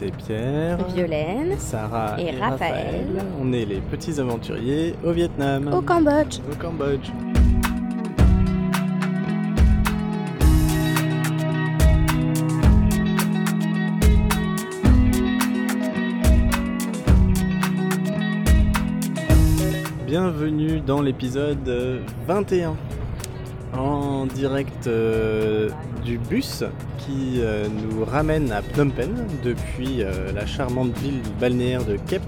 C'est Pierre, Violaine, Sarah Et Raphaël. On est les petits aventuriers au Vietnam. au Cambodge. Au Cambodge. Bienvenue dans l'épisode euh, 21 en direct euh, du bus qui euh, nous ramène à Phnom Penh depuis euh, la charmante ville balnéaire de Kep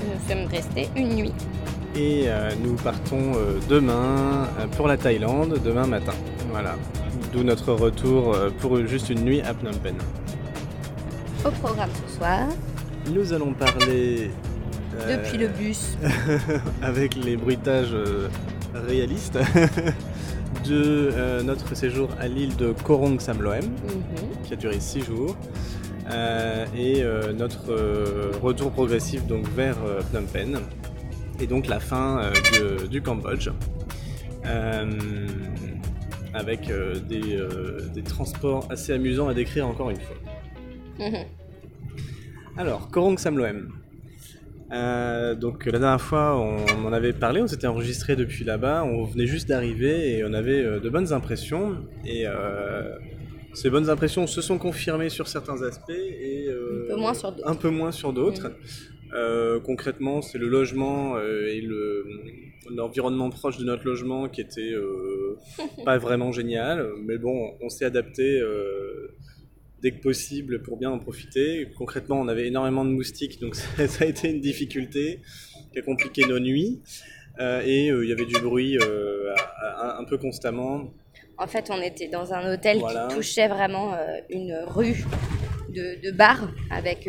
Nous sommes restés une nuit. et euh, nous partons demain pour la Thaïlande, demain matin. Voilà. D'où notre retour pour juste une nuit à Phnom Penh. Au programme ce soir, Nous allons parler depuis le bus. avec les bruitages réalistes de euh, notre séjour à l'île de Korong Samloem Mhm. qui a duré 6 jours euh, et euh, notre retour progressif donc vers Phnom Penh et donc la fin de- du Cambodge avec des, des transports assez amusants à décrire encore une fois. Mhm. Alors, Korong Samloem. Euh, donc la dernière fois, on en avait parlé, on s'était enregistré depuis là-bas, on venait juste d'arriver et on avait euh, de bonnes impressions. Et euh, ces bonnes impressions se sont confirmées sur certains aspects et Un peu moins sur d'autres. un peu moins sur d'autres. Concrètement, c'est le logement et le l'environnement proche de notre logement qui était pas vraiment génial, mais bon, on s'est adapté dès que possible pour bien en profiter. Concrètement, on avait énormément de moustiques, donc ça, ça a été une difficulté qui a compliqué nos nuits. Euh, et euh, il y avait du bruit euh, un peu constamment. En fait, on était dans un hôtel Voilà. qui touchait vraiment une rue de, de bar avec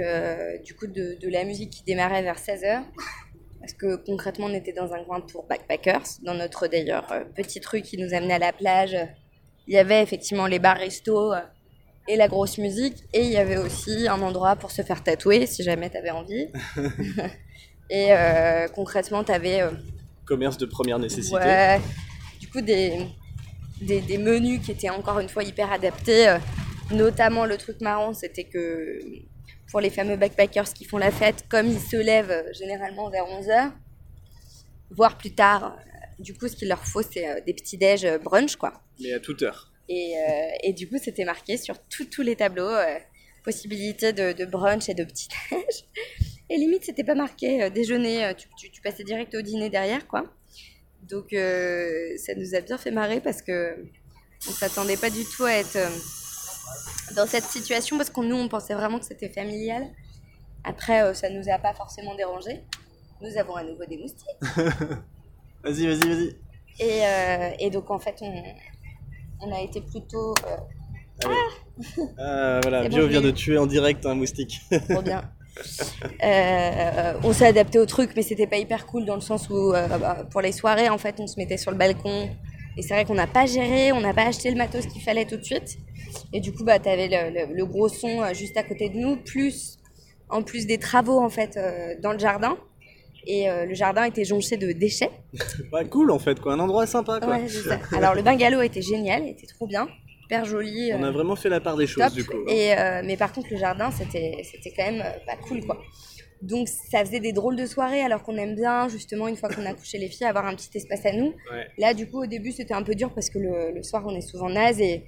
du coup de, de la musique qui démarrait vers 16h. Parce que concrètement, on était dans un coin pour backpackers, dans notre d'ailleurs petite rue qui nous amenait à la plage. Il y avait effectivement les bars restos euh, et la grosse musique. Et il y avait aussi un endroit pour se faire tatouer si jamais tu avais envie. et euh, concrètement, tu avais Commerce de première nécessité. Ouais. Du coup, des, des, des menus qui étaient encore une fois hyper adaptés. euh, notamment, le truc marrant, c'était que pour les fameux backpackers qui font la fête, comme ils se lèvent euh, généralement vers 11h, voire plus tard, euh, du coup, ce qu'il leur faut, c'est euh, des petits-déj euh, brunch, quoi. Mais à toute heure. Et, euh, et du coup, c'était marqué sur tous les tableaux, euh, possibilité de, de brunch et de petit-déj. Et limite, c'était pas marqué euh, déjeuner, tu, tu- tu passais direct au dîner derrière, quoi. Donc, ça nous a bien fait marrer parce que on s'attendait pas du tout à être dans cette situation parce que nous, on pensait vraiment que c'était familial. Après, euh, ça nous a pas forcément dérangé. Nous avons à nouveau des moustiques. Vas-y, vas-y, vas-y. Et, euh, et donc, en fait, on, on a été plutôt euh, Ah, voilà, C'est bon, Bio je vient de tuer en direct un moustique. Trop bien. Euh, on s'est adapté au truc, mais c'était pas hyper cool dans le sens où, euh, bah, pour les soirées, en fait, on se mettait sur le balcon. Et c'est vrai qu'on n'a pas géré, on n'a pas acheté le matos qu'il fallait tout de suite. Et du coup, bah, t'avais le, le, le gros son euh, juste à côté de nous, plus, en plus des travaux, en fait, euh, dans le jardin. Et euh, le jardin était jonché de déchets. Pas cool en fait, quoi. Un endroit sympa, quoi. Ouais, c'est ça. Alors, le bungalow était génial, était trop bien, hyper joli. On a euh, vraiment fait la part des choses, top. du coup. hein. Et, euh, mais par contre, le jardin, c'était quand même pas cool, quoi. Donc, ça faisait des drôles de soirées, alors qu'on aime bien, justement, une fois qu'on a couché les filles, avoir un petit espace à nous. Ouais. Là, du coup, au début, c'était un peu dur parce que le, le soir, on est souvent naze et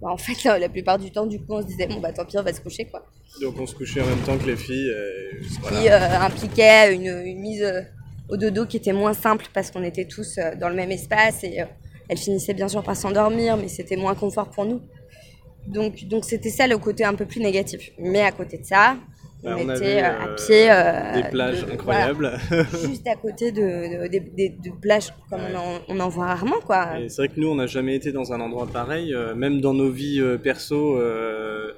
bah, en fait, la, la plupart du temps, du coup, on se disait, bon, bah tant pis, on va se coucher, quoi. Donc on se couchait en même temps que les filles. et voilà. Qui euh, impliquait une, une mise euh, au dodo qui était moins simple parce qu'on était tous euh, dans le même espace et euh, elle finissait bien sûr par s'endormir, mais c'était moins confort pour nous. Donc, donc c'était ça le côté un peu plus négatif. Mais à côté de ça, Bah, on était avait, euh, à euh, pied. euh, Des plages de- incroyables. voilà, juste à côté de, de, plages comme Ouais. on, en, on en voit rarement, quoi. C'est vrai que nous, on n'a jamais été dans un endroit pareil, euh, même dans nos vies euh, perso. euh,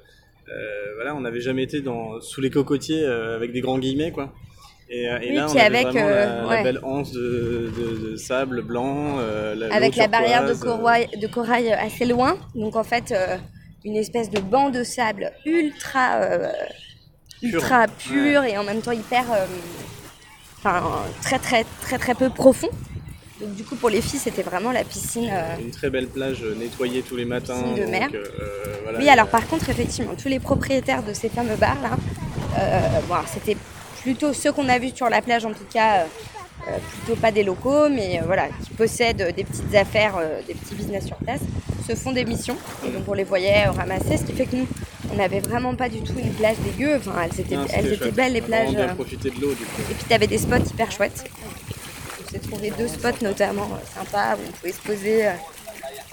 euh, voilà, on n'avait jamais été dans, sous les cocotiers euh, avec des grands guillemets, quoi. Et, euh, et Oui, là, on avait avec, vraiment la, euh, la ouais. belle anse de, de- de sable blanc. euh, la, avec la barrière de euh, corail, de corail assez loin. Donc en fait, euh, une espèce de banc de sable ultra, euh, ultra pur et en même temps hyper, euh, enfin très très très très peu profond. Donc du coup pour les filles c'était vraiment la piscine. euh, Une très belle plage euh, nettoyée tous les matins. De donc, mer. euh, voilà, Oui, alors par contre, effectivement, tous les propriétaires de ces fameux bars là, euh, bon, c'était plutôt ceux qu'on a vus sur la plage en tout cas, plutôt pas des locaux, mais euh, voilà, qui possèdent des petites affaires, euh, des petits business sur place, se font des missions. Et donc on les voyait euh, ramasser, ce qui fait que nous, on n'avait vraiment pas du tout une plage dégueu. Enfin, elles étaient, Non, elles étaient belles les On a vraiment plages. euh, profité de l'eau du coup. et puis tu avais des spots hyper chouettes. On s'est trouvé deux spots notamment euh, sympas où on pouvait se poser, euh,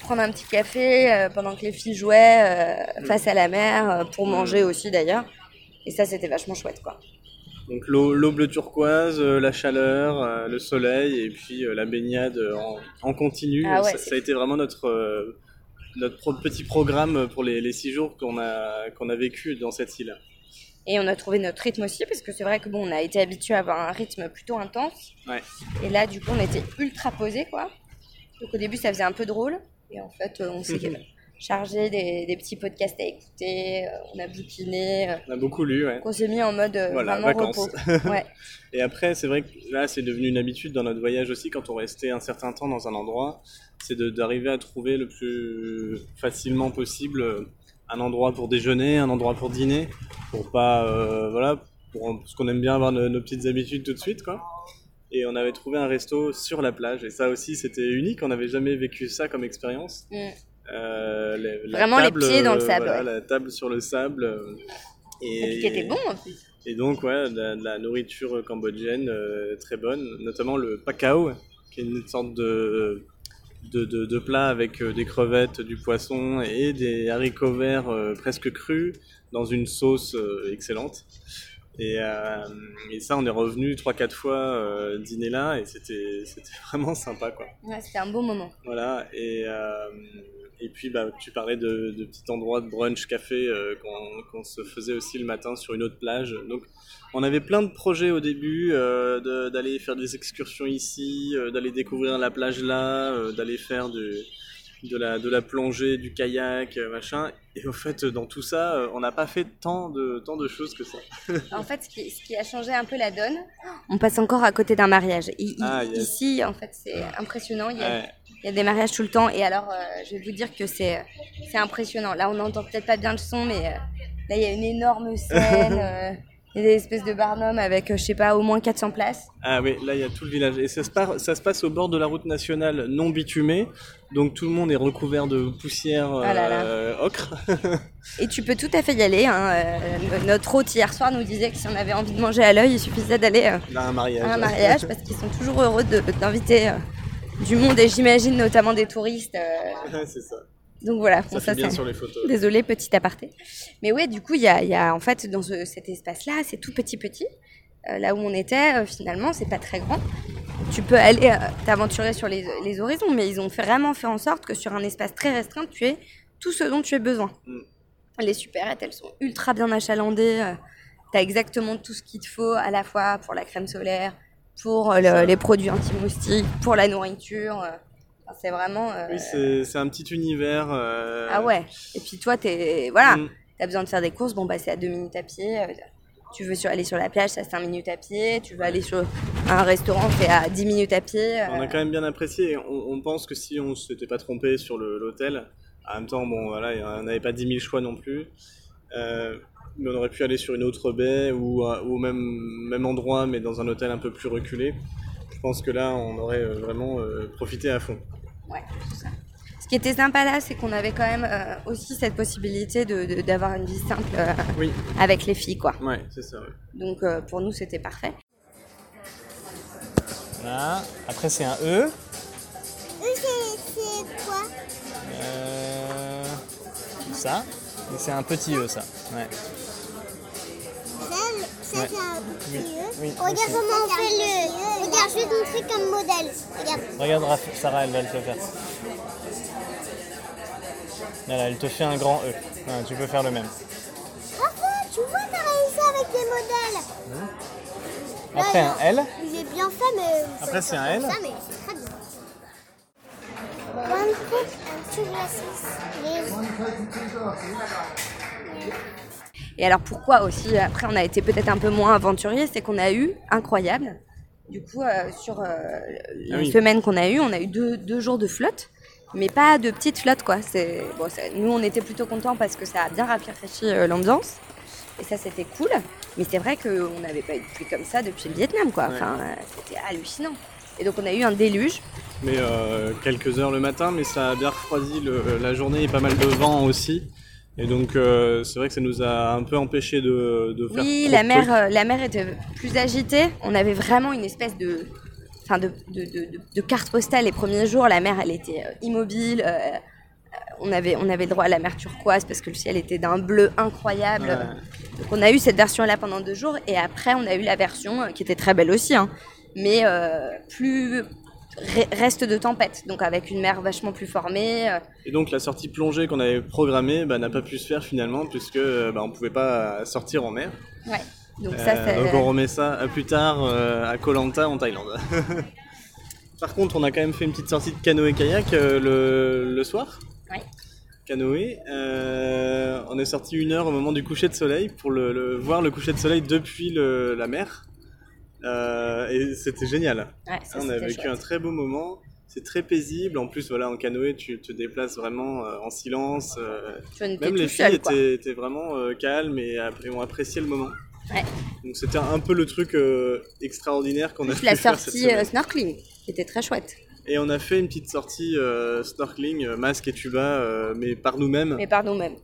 prendre un petit café euh, pendant que les filles jouaient euh, face à la mer, euh, pour manger aussi d'ailleurs. Et ça c'était vachement chouette quoi. Donc l'eau bleu turquoise, euh, la chaleur, euh, le soleil et puis euh, la baignade en, en continu. Ah ouais, ça, a été vraiment notre, notre petit programme pour les, les six jours qu'on a, qu'on a vécu dans cette île. Et on a trouvé notre rythme aussi parce que c'est vrai que bon on a été habitué à avoir un rythme plutôt intense. Ouais. Et là du coup on était ultra posé quoi. Donc au début ça faisait un peu drôle. Et en fait on s'est chargé des, des petits podcasts à écouter, euh, on a bouquiné, euh, On a beaucoup lu, ouais. on s'est mis en mode euh, Voilà, vraiment vacances. repos. Ouais. Et après, c'est vrai que là, c'est devenu une habitude dans notre voyage aussi, quand on restait un certain temps dans un endroit, c'est d'arriver à trouver le plus facilement possible un endroit pour déjeuner, un endroit pour dîner, pour pas, euh, voilà, pour, parce qu'on aime bien avoir nos, nos petites habitudes tout de suite, quoi. Et on avait trouvé un resto sur la plage, et ça aussi, c'était unique, on n'avait jamais vécu ça comme expérience. Mm. Euh, la Vraiment les table, pieds dans le sable, voilà, ouais. la table sur le sable. euh, Et puis qui était bon en plus. et donc, ouais, la, nourriture cambodgienne euh, très bonne, notamment le pakao, qui est une sorte de, de, de, de plat avec des crevettes, du poisson et des haricots verts presque crus dans une sauce excellente. Et, euh, et ça, on est revenu 3-4 fois euh, dîner là et c'était c'était vraiment sympa, quoi. Ouais, c'était un beau moment. Voilà, et, euh, et puis bah, tu parlais de, de petits endroits de brunch café euh, qu'on se faisait aussi le matin sur une autre plage. Donc on avait plein de projets au début, euh, de- d'aller faire des excursions ici, euh, d'aller découvrir la plage là, d'aller faire du, de, la, de la plongée, du kayak, machin. Et au fait, dans tout ça, on n'a pas fait tant de, tant de choses que ça. En fait, ce qui, ce qui a changé un peu la donne, on passe encore à côté d'un mariage. I- Ah, yes. Ici, en fait, c'est impressionnant. Il y, a, Ouais. Il y a des mariages tout le temps. Et alors, euh, je vais vous dire que c'est c'est impressionnant. Là, on n'entend peut-être pas bien le son, mais euh, là, il y a une énorme scène. euh, il y a des espèces de barnums avec, euh, je sais pas, au moins 400 places. Ah oui, là il y a tout le village. Et ça se, passe, ça se passe au bord de la route nationale non bitumée. Donc tout le monde est recouvert de poussière Ah là là. euh, ocre. Et tu peux tout à fait y aller. hein. Euh, notre hôte hier soir nous disait que si on avait envie de manger à l'œil, il suffisait d'aller euh, Là, un mariage. à un mariage parce qu'ils sont toujours heureux de- d'inviter euh, du monde et j'imagine notamment des touristes. euh, c'est ça. donc voilà, Ça bon, fait bien c'est- sur les photos. Désolée, petit aparté. Mais ouais, du coup, il y a, il y a, en fait dans ce- cet espace-là, c'est tout petit petit. Euh, là où on était, euh, finalement, c'est pas très grand. Tu peux aller t'aventurer sur les, les horizons, mais ils ont fait- vraiment fait en sorte que sur un espace très restreint, tu aies tout ce dont tu as besoin. Mm. Les supérettes, elles sont ultra bien achalandées. euh, T'as exactement tout ce qu'il te faut, à la fois pour la crème solaire, pour euh, le- les produits anti-moustiques, pour la nourriture. euh, enfin, c'est vraiment. euh, Oui, c'est un petit univers. ah ouais. Et puis toi, t'es voilà. mm, T'as besoin de faire des courses, bon bah c'est à deux minutes à pied. tu veux sur, aller sur la plage, c'est à 5 minutes à pied. Tu veux aller sur un restaurant, c'est à 10 minutes à pied. On a quand même bien apprécié. On, on pense que si on s'était pas trompé sur l'hôtel, en même temps, bon, voilà, on n'avait pas 10 000 choix non plus. Euh, mais on aurait pu aller sur une autre baie ou, à- ou au même, même endroit, mais dans un hôtel un peu plus reculé. Je pense que là, on aurait euh, vraiment euh, profité à fond. Ouais, c'est ça. Ce qui était sympa là, c'est qu'on avait quand même euh, aussi cette possibilité de- de- d'avoir une vie simple euh, Oui, avec les filles, quoi. ouais, c'est ça. ouais. Donc euh, pour nous, c'était parfait. Voilà. Après, c'est un E. Eux, c'est quoi? Euh, ça. Et c'est un petit E, ça. Ouais. Ça, Ouais. c'est un petit Oui, œuf. oui, Regarde aussi. comment on fait le. Regarde, je vais te montrer comme modèle. Regarde. Regarde Sarah, elle va le te faire. Voilà, elle te fait un grand E. Voilà, tu peux faire le même. Papa, tu vois, t'as réussi avec des modèles. Après un L. Il est bien fait, mais. Après, c'est un L. Ça, mais c'est très bien. One cook and two glasses. Et alors pourquoi aussi, après on a été peut-être un peu moins aventurier, c'est qu'on a eu, incroyable, Du coup, euh, sur euh, Ah oui. semaine qu'on a eue, on a eu deux, deux jours de flotte, mais pas de petite flotte, quoi. C'est, bon, nous, on était plutôt contents parce que ça a bien rafraîchi euh, l'ambiance. Et ça, c'était cool. Mais c'est vrai qu'on n'avait pas eu de pluie comme ça depuis le Vietnam, quoi. Ouais. Enfin, euh, c'était hallucinant. Et donc, on a eu un déluge. Mais quelques heures le matin, mais ça a bien refroidi le- la journée et pas mal de vent aussi. Et donc euh, c'est vrai que ça nous a un peu empêché de, de faire. Oui, la mer, euh, la mer était plus agitée. On avait vraiment une espèce de, enfin de, de, de- de- de carte postale les premiers jours. La mer, elle était euh, immobile. euh, on avait, on avait le droit à la mer turquoise parce que le ciel était d'un bleu incroyable. Ouais. Donc on a eu cette version-là pendant deux jours et après on a eu la version qui était très belle aussi, hein, mais euh, plus reste de tempête, donc avec une mer vachement plus formée. euh, Et donc la sortie plongée qu'on avait programmée bah, n'a pas pu se faire finalement puisque euh, bah, on pouvait pas sortir en mer. ouais. Donc ça, Euh, donc on remet ça à plus tard euh, à Koh Lanta en Thaïlande. Par contre, on a quand même fait une petite sortie de canoë-kayak euh, le, le soir. Ouais. Canoë. On est sorti une heure au moment du coucher de soleil pour le, le- voir le coucher de soleil depuis le- la mer. Euh, et c'était génial. ouais, ça, on a vécu chouette. un très beau moment. C'est très paisible. En plus, voilà, en canoë, tu te déplaces vraiment euh, en silence. euh, Tu même les filles seul, étaient, étaient vraiment calmes et après, ont apprécié le moment. Ouais. Donc c'était un peu le truc extraordinaire qu'on a pu la sortie snorkeling, qui était très chouette. Et on a fait une petite sortie euh, snorkeling, euh, masque et tuba, euh, mais par nous-mêmes. Mais par nous-mêmes.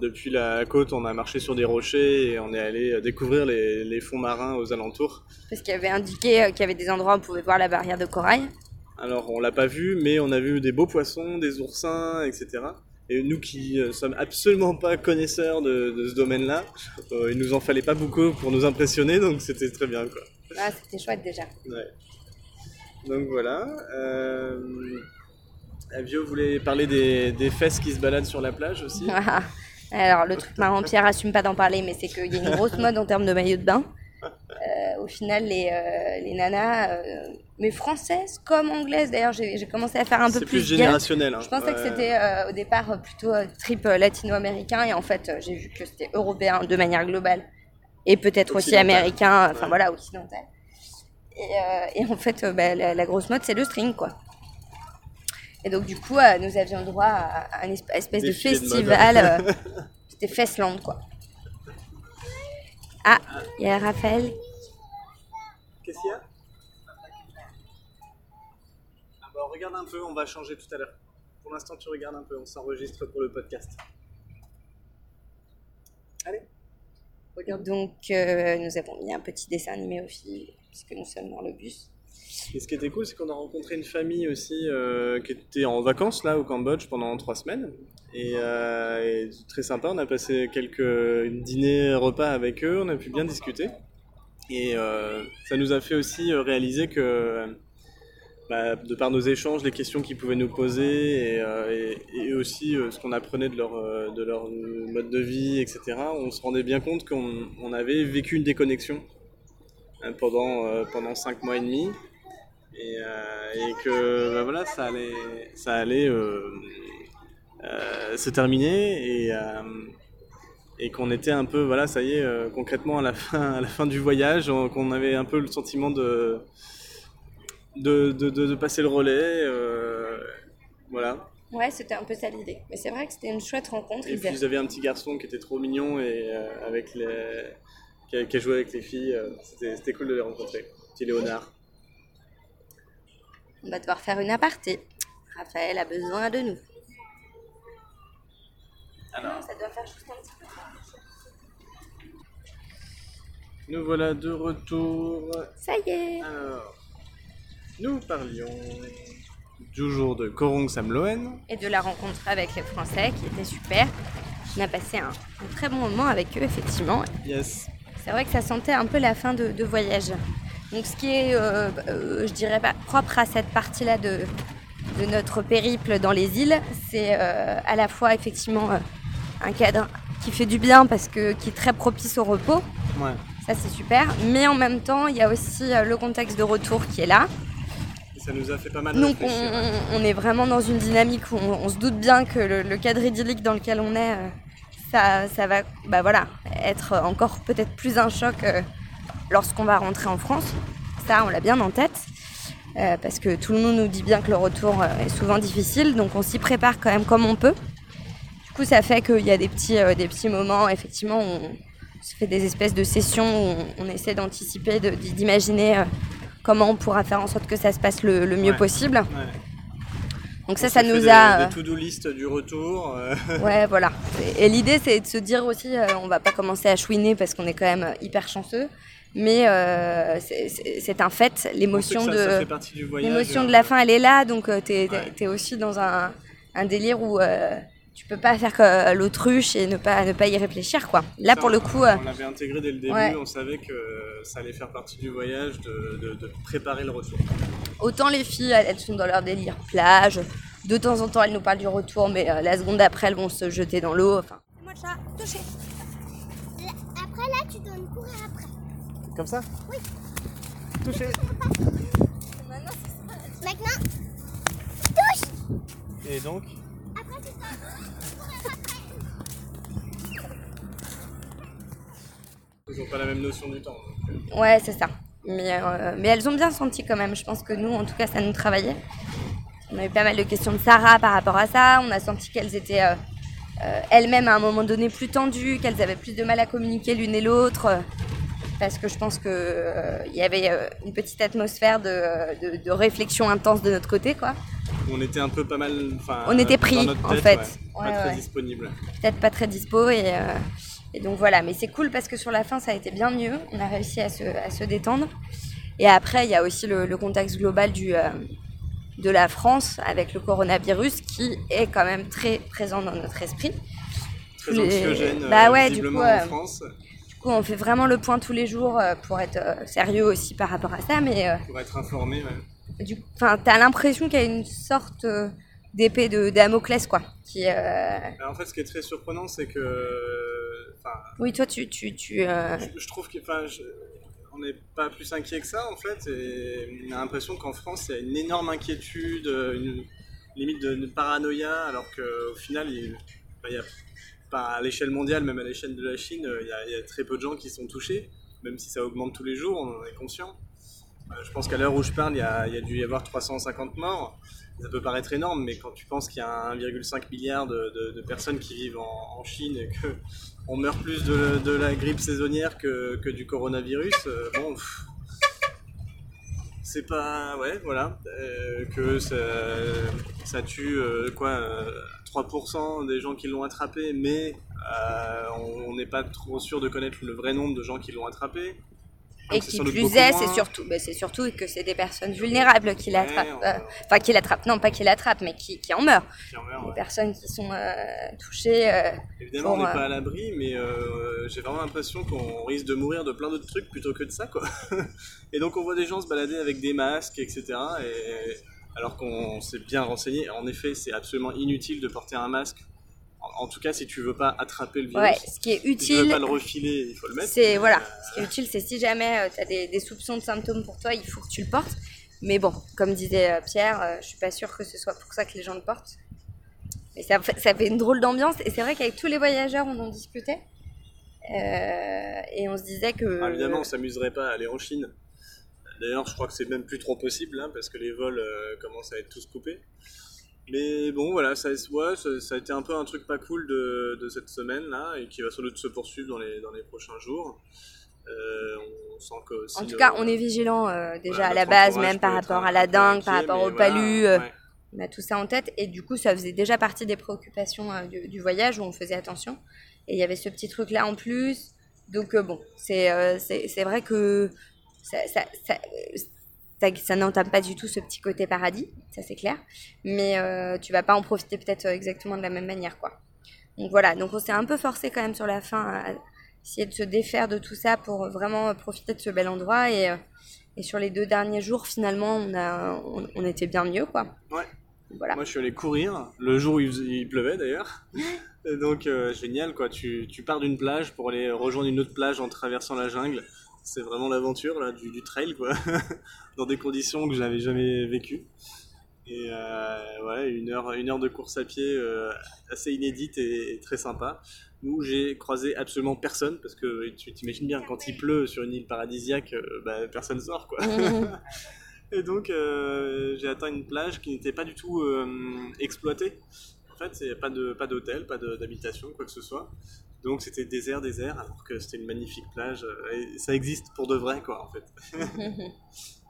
Depuis la côte, on a marché sur des rochers et on est allé découvrir les, les fonds marins aux alentours. Parce qu'il y avait indiqué qu'il y avait des endroits où on pouvait voir la barrière de corail. Alors on l'a pas vu, mais on a vu des beaux poissons, des oursins, etc. Et nous qui euh, sommes absolument pas connaisseurs de, de ce domaine-là, euh, il nous en fallait pas beaucoup pour nous impressionner, donc c'était très bien quoi. Ah, c'était chouette déjà. Ouais. Donc voilà. Euh... Avio voulait parler des, des fesses qui se baladent sur la plage aussi. Alors, le truc marrant, Pierre assume pas d'en parler, mais c'est qu'il y a une grosse mode en termes de maillot de bain. Euh, au final, les, euh, les nanas, euh, mais françaises comme anglaises, d'ailleurs, j'ai commencé à faire un peu C'est plus, plus générationnel. hein. Je pensais que c'était au départ plutôt trip latino-américain, et en fait, j'ai vu que c'était européen de manière globale, et peut-être aussi américain, enfin Ouais. voilà, occidental. Et, euh, et en fait, euh, bah, la, la grosse mode, c'est le string, quoi. Et donc, du coup, euh, nous avions droit à, à une esp- espèce de Défilé de mode. festival. euh, C'était Festland, quoi. Ah, il y a Raphaël. Qu'est-ce qu'il y a? Ah bah, Regarde un peu, on va changer tout à l'heure. Pour l'instant, tu regardes un peu, on s'enregistre pour le podcast. Allez. Regarde. Donc, euh, nous avons mis un petit dessin animé aussi, puisque nous sommes dans le bus. Et ce qui était cool, c'est qu'on a rencontré une famille aussi euh, qui était en vacances là au Cambodge pendant trois semaines. Et, euh, très sympa, on a passé quelques dîners, repas avec eux, on a pu bien discuter. Et euh, ça nous a fait aussi euh, réaliser que, bah, de par nos échanges, les questions qu'ils pouvaient nous poser et, et- aussi ce qu'on apprenait de leur, de leur mode de vie, etc., on se rendait bien compte qu'on on avait vécu une déconnexion pendant, euh, pendant cinq mois et demi et, euh, et que bah voilà ça allait ça allait euh, euh, se terminer et euh, et qu'on était un peu voilà ça y est euh, concrètement à la fin à la fin du voyage on- qu'on avait un peu le sentiment de de, de, de- de passer le relais euh, voilà Ouais, c'était un peu ça l'idée. Mais c'est vrai que c'était une chouette rencontre. et Ils puis avaient- ils avaient un petit garçon qui était trop mignon et euh, avec les qui a, qui a joué avec les filles euh, c'était c'était cool de les rencontrer petit Léonard On va devoir faire une aparté. Raphaël a besoin de nous. alors ça doit faire juste un petit peu. nous voilà de retour Ça y est. Alors, nous parlions du jour de Korong Samloen. Et de la rencontre avec les Français qui était super. On a passé un, un très bon moment avec eux, effectivement. Yes. C'est vrai que ça sentait un peu la fin de, de voyage. Donc ce qui est, euh, euh, je dirais pas propre à cette partie-là de, de notre périple dans les îles, c'est euh, à la fois effectivement un cadre qui fait du bien parce que qui est très propice au repos, Ouais. ça c'est super. Mais en même temps, il y a aussi le contexte de retour qui est là. Ça nous a fait pas mal Donc on, est vraiment dans une dynamique où on, on se doute bien que le, le cadre idyllique dans lequel on est, ça, ça va bah voilà, être encore peut-être plus un choc euh, lorsqu'on va rentrer en France. Ça, on l'a bien en tête. Euh, parce que tout le monde nous dit bien que le retour euh, est souvent difficile, donc on s'y prépare quand même comme on peut. Du coup, ça fait qu'il y a des petits, euh, des petits moments, effectivement, où on se fait des espèces de sessions où on, on essaie d'anticiper, d'imaginer euh, comment on pourra faire en sorte que ça se passe le, le mieux Ouais. possible. Ouais. Donc ça, ça nous a... euh, Des to-do list du retour. euh, Ouais, voilà. Et l'idée, c'est de se dire aussi, euh, on va pas commencer à chouiner parce qu'on est quand même hyper chanceux, mais euh, c'est- un fait. L'émotion ça, de fait partie du voyage. l'émotion euh, de la fin, elle est là, donc euh, Ouais. t'es aussi dans un, un délire où euh, tu peux pas faire que l'autruche et ne pas ne pas y réfléchir, quoi. Là, ça, pour le coup, euh, On l'avait intégré dès le début, Ouais. on savait que ça allait faire partie du voyage de, de- de préparer le retour. autant les filles, elles, sont dans leur délire plage. De temps en temps, elles nous parlent du retour, mais euh, la seconde après, elles vont se jeter dans l'eau. Enfin, Moi, chat, touché. Après, là, tu dois me courir après. Comme ça? Oui. Touché. Maintenant, touche. Et donc? Ils n'ont pas la même notion du temps. euh, Ouais, c'est ça. Mais, euh, mais elles ont bien senti quand même. Je pense que nous, en tout cas, ça nous travaillait. On a eu pas mal de questions de Sarah par rapport à ça. On a senti qu'elles étaient euh, euh, elles-mêmes à un moment donné plus tendues, qu'elles avaient plus de mal à communiquer l'une et l'autre. Euh, parce que je pense qu'il il y avait euh, une petite atmosphère de, euh, de- de réflexion intense de notre côté, quoi. On était un peu pas mal. On était pris, dans notre en fait. ouais, Ouais, pas très disponible. peut-être pas très dispo et, euh, et donc voilà mais c'est cool parce que sur la fin ça a été bien mieux on a réussi à se, à se détendre et après il y a aussi le, le contexte global du, euh, de la France avec le coronavirus qui est quand même très présent dans notre esprit Très anxiogène, Bah euh, ouais, du visiblement coup, euh, en France, coup on fait vraiment le point tous les jours euh, pour être euh, sérieux aussi par rapport à ça mais euh, pour être informé. ouais. du enfin t'as l'impression qu'il y a une sorte d'épée de Damoclès quoi qui Alors, en fait, ce qui est très surprenant, c'est que. Oui toi tu tu, tu je, je trouve que. Je- on n'est pas plus inquiet que ça, en fait. Et on a l'impression qu'en France, il y a une énorme inquiétude, une limite de, de paranoïa, alors qu'au final, il, enfin, il y a à l'échelle mondiale, même à l'échelle de la Chine, il y, a, il y a très peu de gens qui sont touchés, même si ça augmente tous les jours, on en est conscient. Euh, Je pense qu'à l'heure où je parle, il y, a, dû y avoir 350 morts. Ça peut paraître énorme, mais quand tu penses qu'il y a 1,5 milliard de, personnes qui vivent en, Chine et que on meurt plus de, la grippe saisonnière que, du coronavirus, euh, bon, c'est pas, ouais, voilà, euh, que ça, tue euh, quoi, euh, 3% des gens qui l'ont attrapé, mais euh, on n'est pas trop sûr de connaître le vrai nombre de gens qui l'ont attrapé. Et qui plus est, c'est surtout, ben, c'est surtout que c'est des personnes vulnérables qui l'attrapent. on- euh, Enfin, qui l'attrapent, non pas qui l'attrapent, mais qui, qui en meurent. qui en meurent, Des ouais. personnes qui sont euh, touchées. euh, Évidemment, on n'est pas à l'abri, mais euh, j'ai vraiment l'impression qu'on risque de mourir de plein d'autres trucs plutôt que de ça, quoi. et donc, on voit des gens se balader avec des masques, etc. Et, alors qu'on s'est bien renseigné, en effet, c'est absolument inutile de porter un masque. En, en tout cas, si tu veux pas attraper le virus, ouais, ce qui est si tu veux utile, pas le refiler, il faut le mettre. c'est voilà, Euh, ce qui est utile, c'est si jamais tu as des, des soupçons de symptômes pour toi, il faut que tu le portes. Mais bon, comme disait euh, Pierre, euh, je suis pas sûre que ce soit pour ça que les gens le portent. Mais ça fait, ça fait une drôle d'ambiance. Et c'est vrai qu'avec tous les voyageurs, on en discutait. Euh, et on se disait que. Ah, évidemment, on s'amuserait pas à aller en Chine. D'ailleurs, je crois que c'est même plus trop possible, hein, parce que les vols euh, commencent à être tous coupés. Mais bon, voilà, ça, ouais, ça, ça a été un peu un truc pas cool de, de cette semaine-là, et qui va sans doute se poursuivre dans les, dans les prochains jours. Euh, on sent que En tout cas, on est vigilant euh, déjà voilà, à la base, même par rapport à la dingue, par rapport au voilà, palu. ouais. On a tout ça en tête et du coup ça faisait déjà partie des préoccupations euh, du, du voyage où on faisait attention. Et il y avait ce petit truc là en plus. Donc bon, c'est vrai que ça, ça, ça, ça, n'entame pas du tout ce petit côté paradis, ça c'est clair. Mais euh, tu vas pas en profiter peut-être euh, exactement de la même manière quoi. Donc voilà, donc on s'est un peu forcé quand même sur la fin à essayer de se défaire de tout ça pour vraiment profiter de ce bel endroit et, euh, et sur les deux derniers jours finalement on, a, on, on était bien mieux quoi. Ouais. Voilà. Moi, je suis allé courir le jour où il, pleuvait d'ailleurs. Donc, euh, génial quoi. Tu, tu pars d'une plage pour aller rejoindre une autre plage en traversant la jungle. C'est vraiment l'aventure là, du, du trail quoi. Dans des conditions que j'avais jamais vécues. Et euh, ouais, une heure, une heure de course à pied euh, assez inédite et, et très sympa. Où j'ai croisé absolument personne, parce que tu t'imagines bien, quand il pleut sur une île paradisiaque, euh, bah, personne sort quoi. Mhm. Et donc, euh, j'ai atteint une plage qui n'était pas du tout exploitée. En fait, il n'y a pas de pas d'hôtel, pas d'habitation, quoi que ce soit. Donc, c'était désert, désert, alors que c'était une magnifique plage. euh, Et ça existe pour de vrai, quoi, en fait.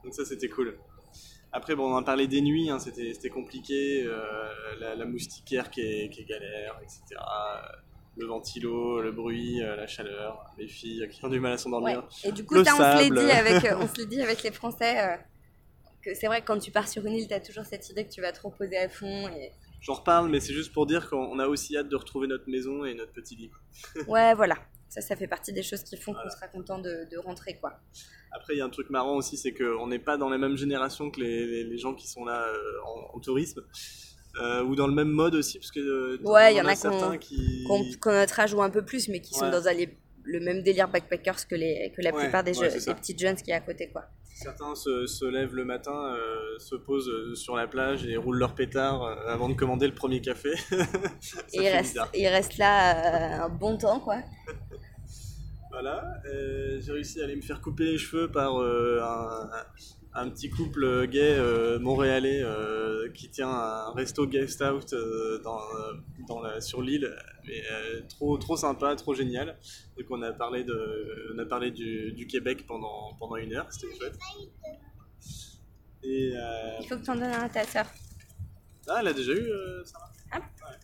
Donc, ça, c'était cool. Après, bon, on en parlait des nuits, hein, c'était compliqué. euh, la, la moustiquaire qui est, qui est galère, etc. Le ventilo, le bruit, euh, la chaleur, les filles qui ont du mal à Ouais. s'endormir. Et du coup, Le ça, on se l'est dit avec, euh, on se l'est dit avec les Français euh, que c'est vrai que quand tu pars sur une île, t'as toujours cette idée que tu vas te reposer à fond. Et... J'en reparle, mais c'est juste pour dire qu'on a aussi hâte de retrouver notre maison et notre petit lit. Ouais, voilà. Ça, ça fait partie des choses qui font Voilà. qu'on sera content de, de rentrer, quoi. Après, il y a un truc marrant aussi, c'est qu'on n'est pas dans la même génération que les, les- les gens qui sont là euh, en, en tourisme. Euh, ou dans le même mode aussi, parce que euh, Ouais, il y en a certains qui. Qu'on qu'on notre âge ou un peu plus, mais qui sont dans un- le même délire backpackers que, les, que la Ouais, plupart des, ouais, jeux- des petites jeunes qui est à côté, quoi. Certains se, se lèvent le matin, euh, se posent euh, sur la plage et roulent leur pétard euh, avant de commander le premier café. Et ils restent, ils restent là euh, un bon temps, quoi. Voilà, j'ai réussi à aller me faire couper les cheveux par un, un petit couple gay euh, montréalais euh, qui tient un resto guest out euh, dans, dans la, sur l'île. Mais, trop, trop sympa, trop génial. Donc on a parlé, de, on a parlé du, du Québec pendant, pendant une heure, c'était chouette. Et Il faut que tu en donnes un à ta sœur. ah, elle a déjà eu ça Ah. Ouais.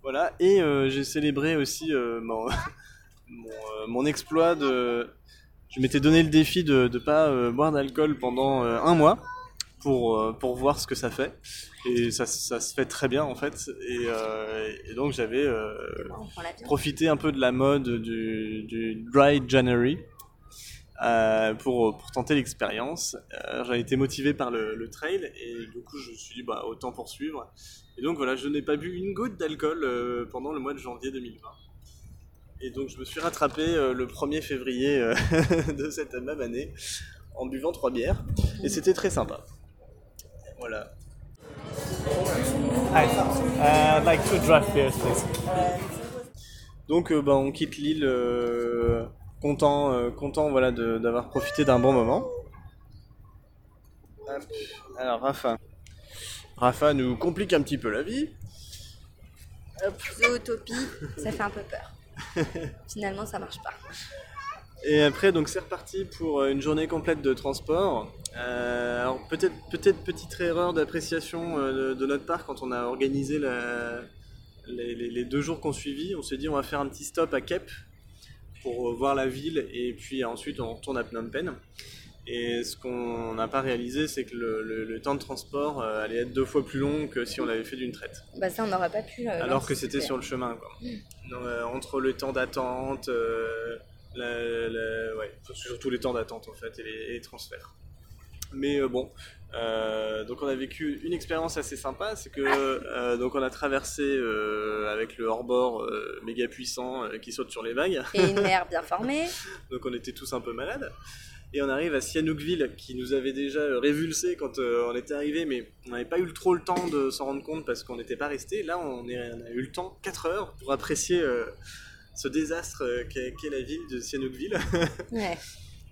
Voilà, et j'ai célébré aussi mon, mon, mon exploit de. Je m'étais donné le défi de ne pas euh, boire d'alcool pendant euh, un mois pour, euh, pour voir ce que ça fait. Et ça, ça se fait très bien en fait. Et, et donc j'avais profité un peu de la mode du, du Dry January pour, pour tenter l'expérience. J'avais été motivé par le, le trail et du coup je me suis dit bah, autant poursuivre. Et donc voilà, je n'ai pas bu une goutte d'alcool pendant le mois de janvier 2020. Et donc je me suis rattrapé euh, le 1er février euh, de cette même année en buvant trois bières et c'était très sympa. Voilà. Hi, uh, I'd like two draft beers, please. Donc euh, bah, on quitte l'île euh, content, euh, content voilà, de- d'avoir profité d'un bon moment. Alors Rafa. Rafa nous complique un petit peu la vie. Zootopie, ça fait un peu peur. Finalement, ça marche pas. Et après donc c'est reparti pour euh, une journée complète de transport. Euh, alors peut-être peut-être petite erreur d'appréciation euh, de, de notre part quand on a organisé la- les, les- les deux jours qu'on suivit. On s'est dit on va faire un petit stop à Kep pour voir la ville et puis ensuite on retourne à Phnom Penh. Et ce qu'on n'a pas réalisé, c'est que le, le- le temps de transport allait être deux fois plus long que si on l'avait fait d'une traite. Bah ça, on n'aurait pas pu. euh, Alors que c'était sur le chemin. Quoi. Euh, entre le temps d'attente, euh, la- la- ouais, surtout les temps d'attente en fait et les, et les transferts. Mais euh, bon, euh, donc on a vécu une expérience assez sympa, c'est que donc on a traversé avec le hors-bord méga puissant qui saute sur les vagues. Et une mère bien formée. Donc on était tous un peu malades. Et on arrive à Sihanoukville, qui nous avait déjà euh, révulsé quand euh, on était arrivé, mais on n'avait pas eu trop le temps de s'en rendre compte parce qu'on n'était pas resté. Là, on, est- on a eu le temps, 4 heures, pour apprécier euh, ce désastre qu'est la ville de Sihanoukville. Ouais.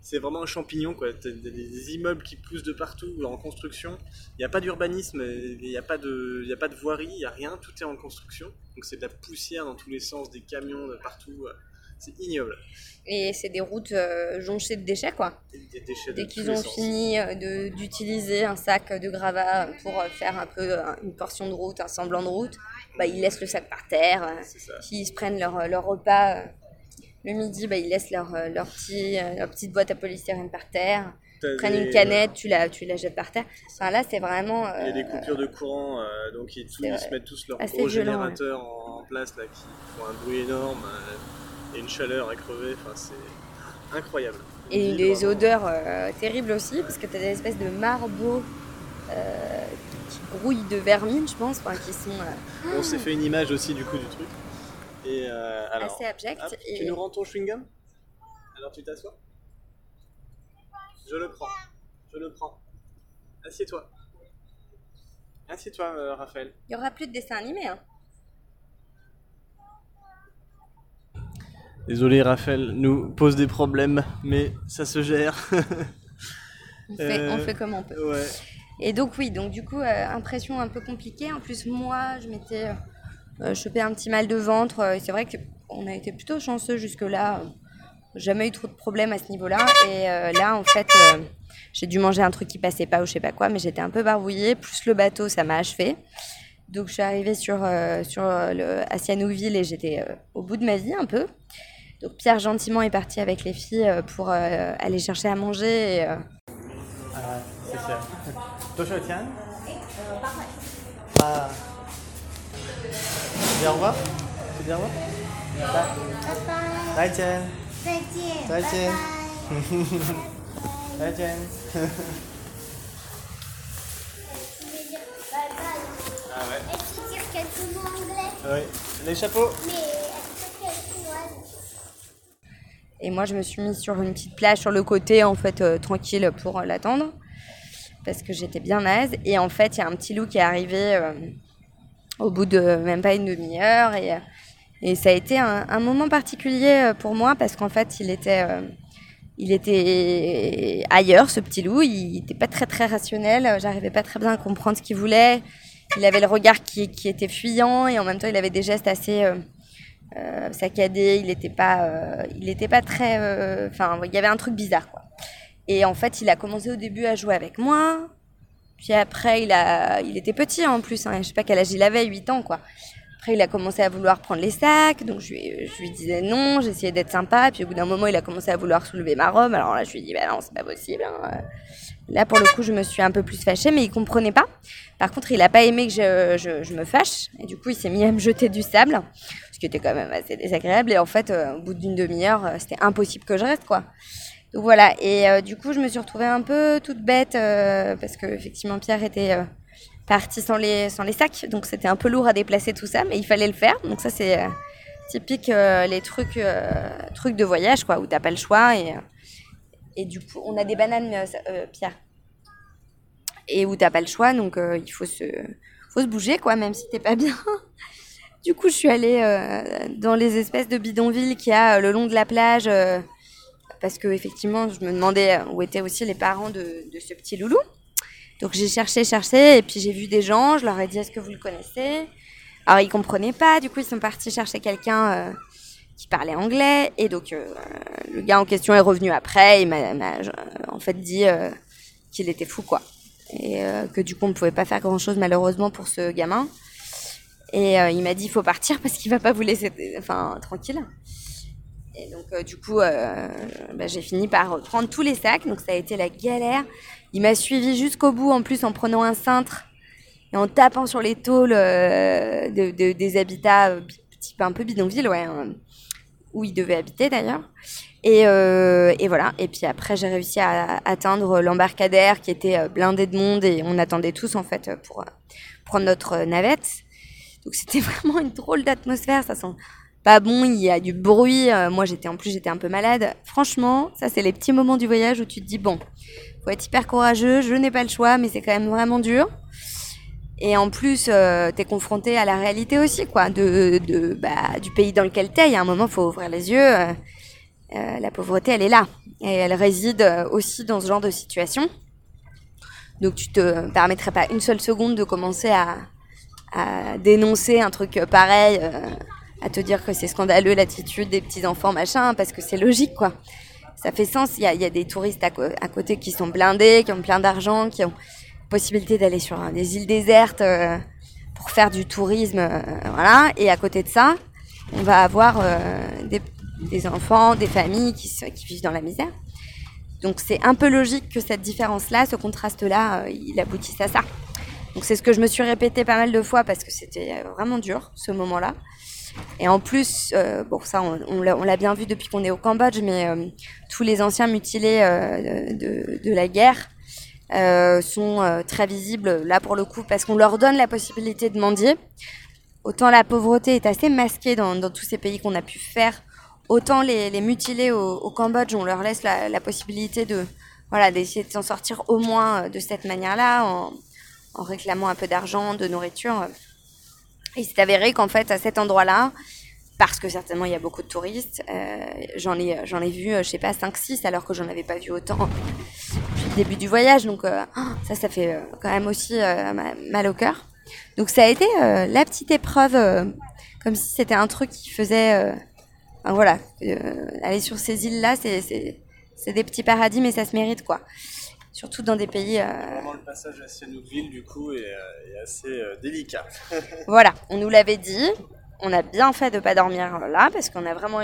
C'est vraiment un champignon, quoi. Des, immeubles qui poussent de partout, en construction. Il n'y a pas d'urbanisme, il n'y a, pas de- y a pas de voirie, il n'y a rien, tout est en construction. Donc c'est de la poussière dans tous les sens, des camions de partout. C'est ignoble. Et c'est des routes euh, jonchées de déchets, quoi. Des, des déchets de Dès qu'ils ont sens. fini euh, d'utiliser un sac de gravat pour euh, faire un peu une portion de route, un semblant de route, bah, ils laissent le sac par terre. S'ils se prennent leur, leur repas le midi, bah, ils laissent leur, leur, petit, leur petite boîte à polystyrène par terre. Prennent une canette, tu la, tu la jettes par terre. Enfin, là, c'est vraiment. Il y a des coupures de courant, euh, donc ils, tous- c'est ils se mettent tous leurs gros violent, générateurs en, en place là, qui font un bruit énorme euh, et une chaleur à crever. Enfin, c'est incroyable. Et des vraiment. odeurs euh, terribles aussi, parce que tu as des espèces de marbots euh, qui grouillent de vermine, je pense, enfin, qui sont euh, On s'est fait une image aussi du coup du truc. Et euh, alors, assez hop, et... tu nous rends ton chewing-gum? Alors tu t'assois? Je le prends. Je le prends. Assieds-toi. Assieds-toi, euh, Raphaël. Il y aura plus de dessins animés. Hein. Désolé, Raphaël nous pose des problèmes, mais ça se gère. On, fait, on Euh, fait comme on peut. ouais. Et donc oui, donc du coup, euh, impression un peu compliquée. En plus, moi, je m'étais euh, chopé un petit mal de ventre. c'est vrai qu'on a été plutôt chanceux jusque-là. jamais eu trop de problèmes à ce niveau-là. Et euh, là, en fait, j'ai dû manger un truc qui passait pas ou je sais pas quoi, mais j'étais un peu barbouillée. Plus le bateau, ça m'a achevé. Donc je suis arrivée sur, sur le, à Sianouville et j'étais au bout de ma vie un peu. Donc Pierre gentiment est parti avec les filles euh, pour euh, aller chercher à manger. Et, euh. Ah ouais. Est-ce qu'ils tirent quelques mots anglais Oui. Les chapeaux. Et moi, je me suis mise sur une petite plage sur le côté, en fait, euh, tranquille pour euh, l'attendre. Parce que j'étais bien naze. Et en fait, il y a un petit loup qui est arrivé euh, au bout de même pas une demi-heure. Et, et ça a été un, moment particulier pour moi parce qu'en fait, il était, il était ailleurs, ce petit loup. Il n'était pas très, très rationnel. J'arrivais pas très bien à comprendre ce qu'il voulait. Il avait le regard qui, qui était fuyant et en même temps, il avait des gestes assez. Euh, saccadé, il n'était pas, euh, pas très, euh, enfin, il y avait un truc bizarre quoi. Et en fait, il a commencé au début à jouer avec moi, puis après, il a, il était petit en plus, hein, je sais pas quel âge il avait, 8 ans quoi. Après, il a commencé à vouloir prendre les sacs, donc je lui, je lui disais non, j'essayais d'être sympa, puis au bout d'un moment, il a commencé à vouloir soulever ma robe, alors là, je lui ai dit, bah non, c'est pas possible. hein. Là, pour le coup, je me suis un peu plus fâchée, mais il comprenait pas. Par contre, il a pas aimé que je, je, je me fâche, et du coup, il s'est mis à me jeter du sable, ce qui était quand même assez désagréable. Et en fait, euh, au bout d'une demi-heure, euh, c'était impossible que je reste, quoi. Donc voilà, et euh, du coup, je me suis retrouvée un peu toute bête, parce que effectivement, Pierre était parti sans les, sans les sacs, donc c'était un peu lourd à déplacer tout ça, mais il fallait le faire. Donc ça, c'est typique les trucs, trucs de voyage, quoi, où t'as pas le choix. Et, et du coup, on a des bananes, Pierre, et où t'as pas le choix, donc il faut se, faut se bouger, quoi, même si t'es pas bien. Du coup, je suis allée euh, dans les espèces de bidonvilles qu'il y a euh, le long de la plage, euh, parce que effectivement, je me demandais où étaient aussi les parents de, de ce petit loulou. Donc j'ai cherché, cherché, et puis j'ai vu des gens, je leur ai dit est-ce que vous le connaissez? Alors ils comprenaient pas, du coup ils sont partis chercher quelqu'un qui parlait anglais, et donc le gars en question est revenu après, il m'a en fait dit qu'il était fou quoi, et que du coup on ne pouvait pas faire grand chose malheureusement pour ce gamin. Et euh, il m'a dit il faut partir parce qu'il va pas vous laisser enfin tranquille. Et donc euh, du coup euh, bah, j'ai fini par prendre tous les sacs donc ça a été la galère. Il m'a suivi jusqu'au bout en plus en prenant un cintre et en tapant sur les tôles de, de- des habitats un peu bidonville ouais hein, où il devait habiter d'ailleurs. Et, et voilà. Et puis après, j'ai réussi à atteindre l'embarcadère qui était blindé de monde et on attendait tous en fait pour prendre notre navette. Donc c'était vraiment une drôle d'atmosphère. Ça sent pas bon. Il y a du bruit. Euh, moi, j'étais en plus, j'étais un peu malade. Franchement, ça c'est les petits moments du voyage où tu te dis bon, faut être hyper courageux. Je n'ai pas le choix, mais c'est quand même vraiment dur. Et en plus, euh, t'es confronté à la réalité aussi, quoi, de, bah, du pays dans lequel t'es. Il y a un moment, faut ouvrir les yeux. euh, euh, la pauvreté, elle est là. Et elle réside aussi dans ce genre de situation. Donc tu te permettrais pas une seule seconde de commencer à, à dénoncer un truc pareil, euh, à te dire que c'est scandaleux l'attitude des petits-enfants, machin, parce que c'est logique, quoi. Ça fait sens. Il y a, des touristes à, côté qui sont blindés, qui ont plein d'argent, qui ont possibilité d'aller sur des îles désertes euh, pour faire du tourisme, euh, voilà. Et à côté de ça, on va avoir des, enfants, des familles qui, vivent dans la misère. Donc c'est un peu logique que cette différence-là, ce contraste-là, il aboutisse à ça. Donc c'est ce que je me suis répété pas mal de fois parce que c'était euh, vraiment dur ce moment-là. Et en plus, euh, bon ça on, l'a bien vu depuis qu'on est au Cambodge, mais euh, tous les anciens mutilés de, la guerre sont très visibles là pour le coup parce qu'on leur donne la possibilité de mendier. Autant la pauvreté est assez masquée dans, tous ces pays qu'on a pu faire, autant les, mutilés au, Cambodge, on leur laisse la, possibilité de voilà d'essayer de s'en sortir au moins de cette manière-là en réclamant un peu d'argent, de nourriture. Il s'est avéré qu'en fait, à cet endroit-là, parce que certainement il y a beaucoup de touristes, euh, j'en ai, ai vu, euh, je sais pas, 5-6, alors que j'en avais pas vu autant depuis le début du voyage. Donc euh, ça, ça fait quand même aussi ma- mal au cœur. Donc ça a été la petite épreuve, comme si c'était un truc qui faisait... enfin, voilà, aller sur ces îles-là, c'est des petits paradis, mais ça se mérite, quoi. Surtout dans des pays... euh, Vraiment, le passage à Sihanoukville, du coup, est, euh, est assez euh, délicat. Voilà, on nous l'avait dit. On a bien fait de pas dormir là parce qu'on a vraiment.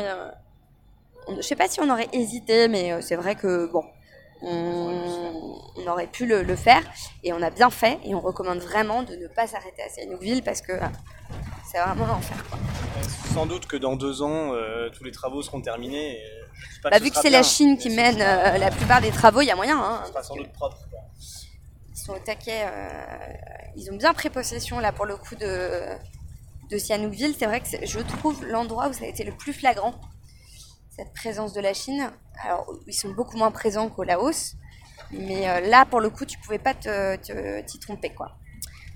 je sais pas si on aurait hésité, mais c'est vrai que bon, on, on aurait pu le, le faire et on a bien fait et on recommande vraiment de ne pas s'arrêter à Sihanoukville parce que euh, c'est vraiment l'enfer. quoi. Sans doute que dans deux ans, euh, tous les travaux seront terminés. et je pas Bah, vu que c'est la Chine qui mène euh, la plupart des travaux, il y a moyen. Hein, ce sera sans doute propre. quoi. Ils sont au taquet. euh, ils ont bien pris possession là pour le coup de, de Sihanoukville. C'est vrai que je trouve l'endroit où ça a été le plus flagrant, cette présence de la Chine. Alors, ils sont beaucoup moins présents qu'au Laos. Mais euh, là, pour le coup, tu pouvais pas te- te- t'y tromper, quoi.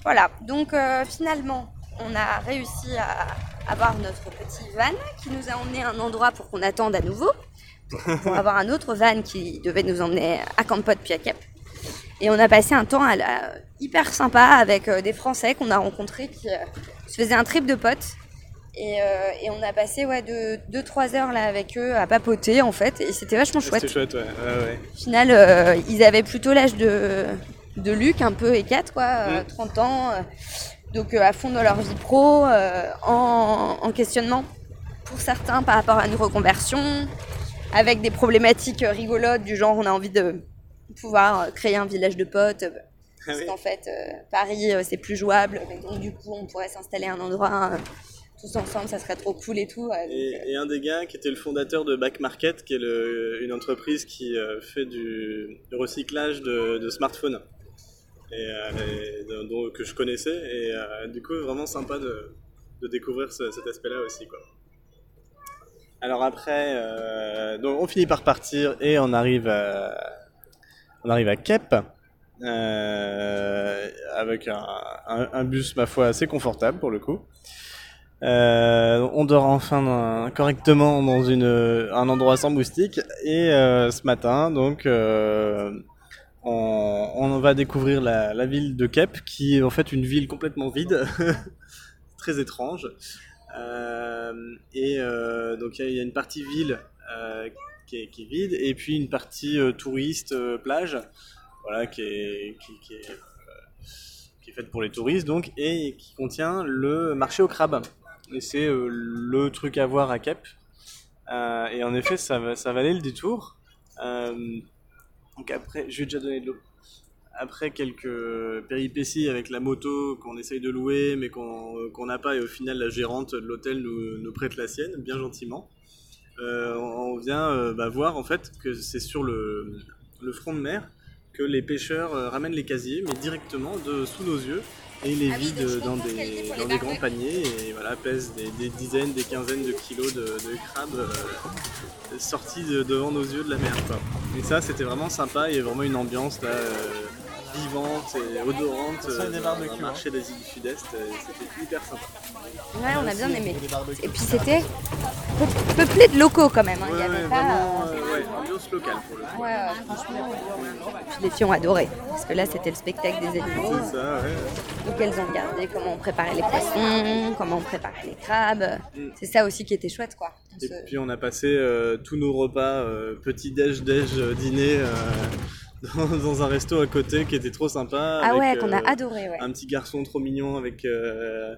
Voilà. Donc, euh, finalement, on a réussi à avoir notre petit van qui nous a emmené à un endroit pour qu'on attende à nouveau. Pour avoir un autre van qui devait nous emmener à Kampot puis à Kep. Et on a passé un temps à la- hyper sympa avec euh, des Français qu'on a rencontrés qui se faisaient un trip de potes. Et, euh, et on a passé ouais, 2-3 heures là avec eux à papoter en fait. Et c'était vachement chouette. C'était chouette, ouais. ouais, ouais. Au final, euh, ils avaient plutôt l'âge de, de Luc, un peu et 4, quoi, euh, Mm. 30 ans. euh, donc à fond dans leur vie pro, en, en questionnement pour certains par rapport à une reconversion, avec des problématiques rigolotes du genre on a envie de pouvoir créer un village de potes. Parce Ah oui. qu'en fait, Paris, c'est plus jouable. Mais donc, du coup, on pourrait s'installer à un endroit ensemble, ça serait trop cool et tout. euh, Et, un des gars qui était le fondateur de Back Market, qui est une entreprise qui euh, fait du, recyclage de, smartphones, et, euh, dont- que je connaissais. Et euh, du coup, vraiment sympa de, découvrir ce- cet aspect-là aussi. Alors après, euh, donc on finit par partir et on arrive à, on arrive à Kep. euh, avec un bus, ma foi, assez confortable pour le coup. Euh, on dort enfin correctement dans un endroit sans moustiques. Et euh, ce matin, donc, euh, on, va découvrir la, ville de Kep, qui est en fait une ville complètement vide, très étrange. Et donc, il y, a- une partie ville qui, est, vide, et puis une partie touriste, plage, voilà, qui est, qui est faite pour les touristes, donc, et qui contient le marché au crabe. Et c'est euh, le truc à voir à Kep. Euh, et en effet, ça, va- ça valait le détour. Euh, donc après, je vais déjà donner de. Après quelques péripéties avec la moto qu'on essaye de louer, mais qu'on qu'on n'a pas, et au final, la gérante de l'hôtel nous, prête la sienne, bien gentiment. On vient bah, voir en fait que c'est sur le, le front de mer que les pêcheurs ramènent les casiers, mais directement de sous nos yeux, et les Ah oui, vident je dans des, dans grands paniers, et voilà, pèsent des, des dizaines, des quinzaines de kilos de, de crabes euh, sortis de- devant nos yeux de la mer. Quoi. Et ça, c'était vraiment sympa, il y a vraiment une ambiance là, euh, vivante et odorante euh, barbecues, dans le marché d'Asie du Sud-Est, c'était hyper sympa. Ouais, on a bien aimé. Et puis c'était peu- peuplé de locaux quand même. hein. Il y avait ouais, pas. vraiment, euh, euh, ouais, ambiance locale pour le coup. Ouais, franchement. Puis les filles ont adoré. Parce que là, c'était le spectacle des animaux. C'est ça, ouais. Donc elles ont regardé comment on préparait les poissons, comment on préparait les crabes. Mm. C'est ça aussi qui était chouette, quoi. On Et se- puis on a passé euh, tous nos repas, euh, petit déj, déj, dîner, euh, dans, dans un resto à côté qui était trop sympa. Ah avec, ouais, qu'on a euh, adoré, ouais. Un petit garçon trop mignon avec euh,